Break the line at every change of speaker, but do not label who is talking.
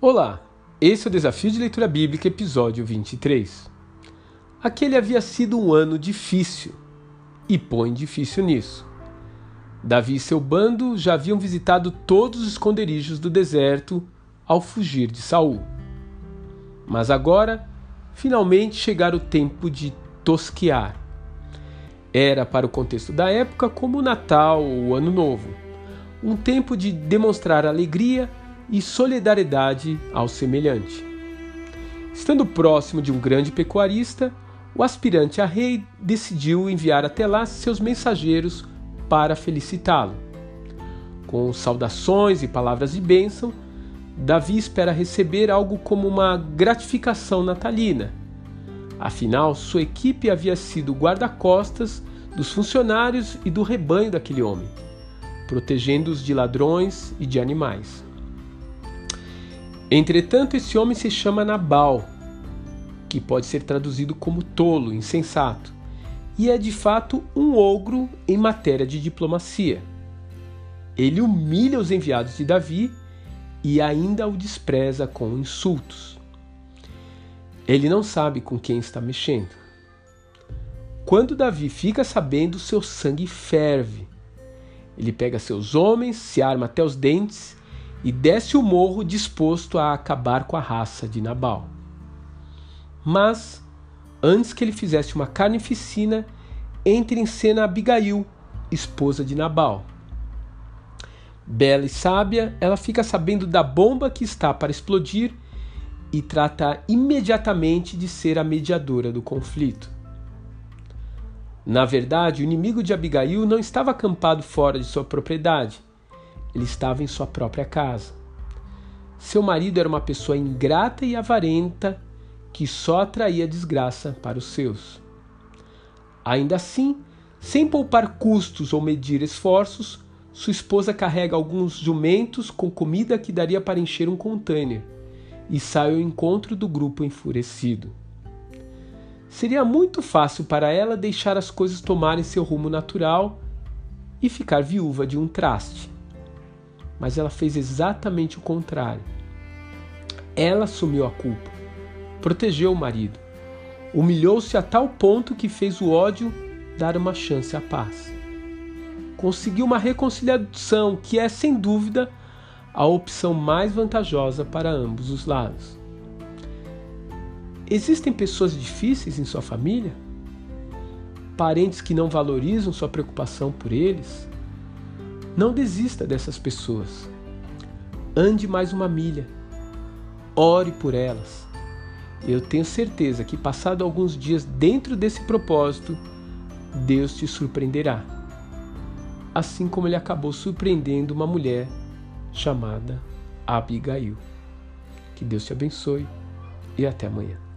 Olá, esse é o Desafio de Leitura Bíblica, episódio 23. Aquele havia sido um ano difícil, e põe difícil nisso. Davi e seu bando já haviam visitado todos os esconderijos do deserto ao fugir de Saul. Mas agora, finalmente chegara o tempo de tosquear. Era, para o contexto da época, como o Natal ou o Ano Novo, um tempo de demonstrar alegria e solidariedade ao semelhante. Estando próximo de um grande pecuarista, o aspirante a rei decidiu enviar até lá seus mensageiros para felicitá-lo. Com saudações e palavras de bênção, Davi espera receber algo como uma gratificação natalina. Afinal, sua equipe havia sido guarda-costas dos funcionários e do rebanho daquele homem, protegendo-os de ladrões e de animais. Entretanto, esse homem se chama Nabal, que pode ser traduzido como tolo, insensato, e é de fato um ogro em matéria de diplomacia. Ele humilha os enviados de Davi e ainda o despreza com insultos. Ele não sabe com quem está mexendo. Quando Davi fica sabendo, seu sangue ferve. Ele pega seus homens, se arma até os dentes e desce o morro disposto a acabar com a raça de Nabal. Mas, antes que ele fizesse uma carnificina, entra em cena Abigail, esposa de Nabal. Bela e sábia, ela fica sabendo da bomba que está para explodir e trata imediatamente de ser a mediadora do conflito. Na verdade, o inimigo de Abigail não estava acampado fora de sua propriedade, ele estava em sua própria casa. Seu marido era uma pessoa ingrata e avarenta que só atraía desgraça para os seus. Ainda assim, sem poupar custos ou medir esforços, sua esposa carrega alguns jumentos com comida que daria para encher um container e sai ao encontro do grupo enfurecido. Seria muito fácil para ela deixar as coisas tomarem seu rumo natural e ficar viúva de um traste mas ela fez exatamente o contrário. Ela assumiu a culpa, protegeu o marido, humilhou-se a tal ponto que fez o ódio dar uma chance à paz. Conseguiu uma reconciliação que é, sem dúvida, a opção mais vantajosa para ambos os lados. Existem pessoas difíceis em sua família? Parentes que não valorizam sua preocupação por eles? Não desista dessas pessoas. Ande mais uma milha. Ore por elas. Eu tenho certeza que, passado alguns dias dentro desse propósito, Deus te surpreenderá. Assim como ele acabou surpreendendo uma mulher chamada Abigail. Que Deus te abençoe e até amanhã.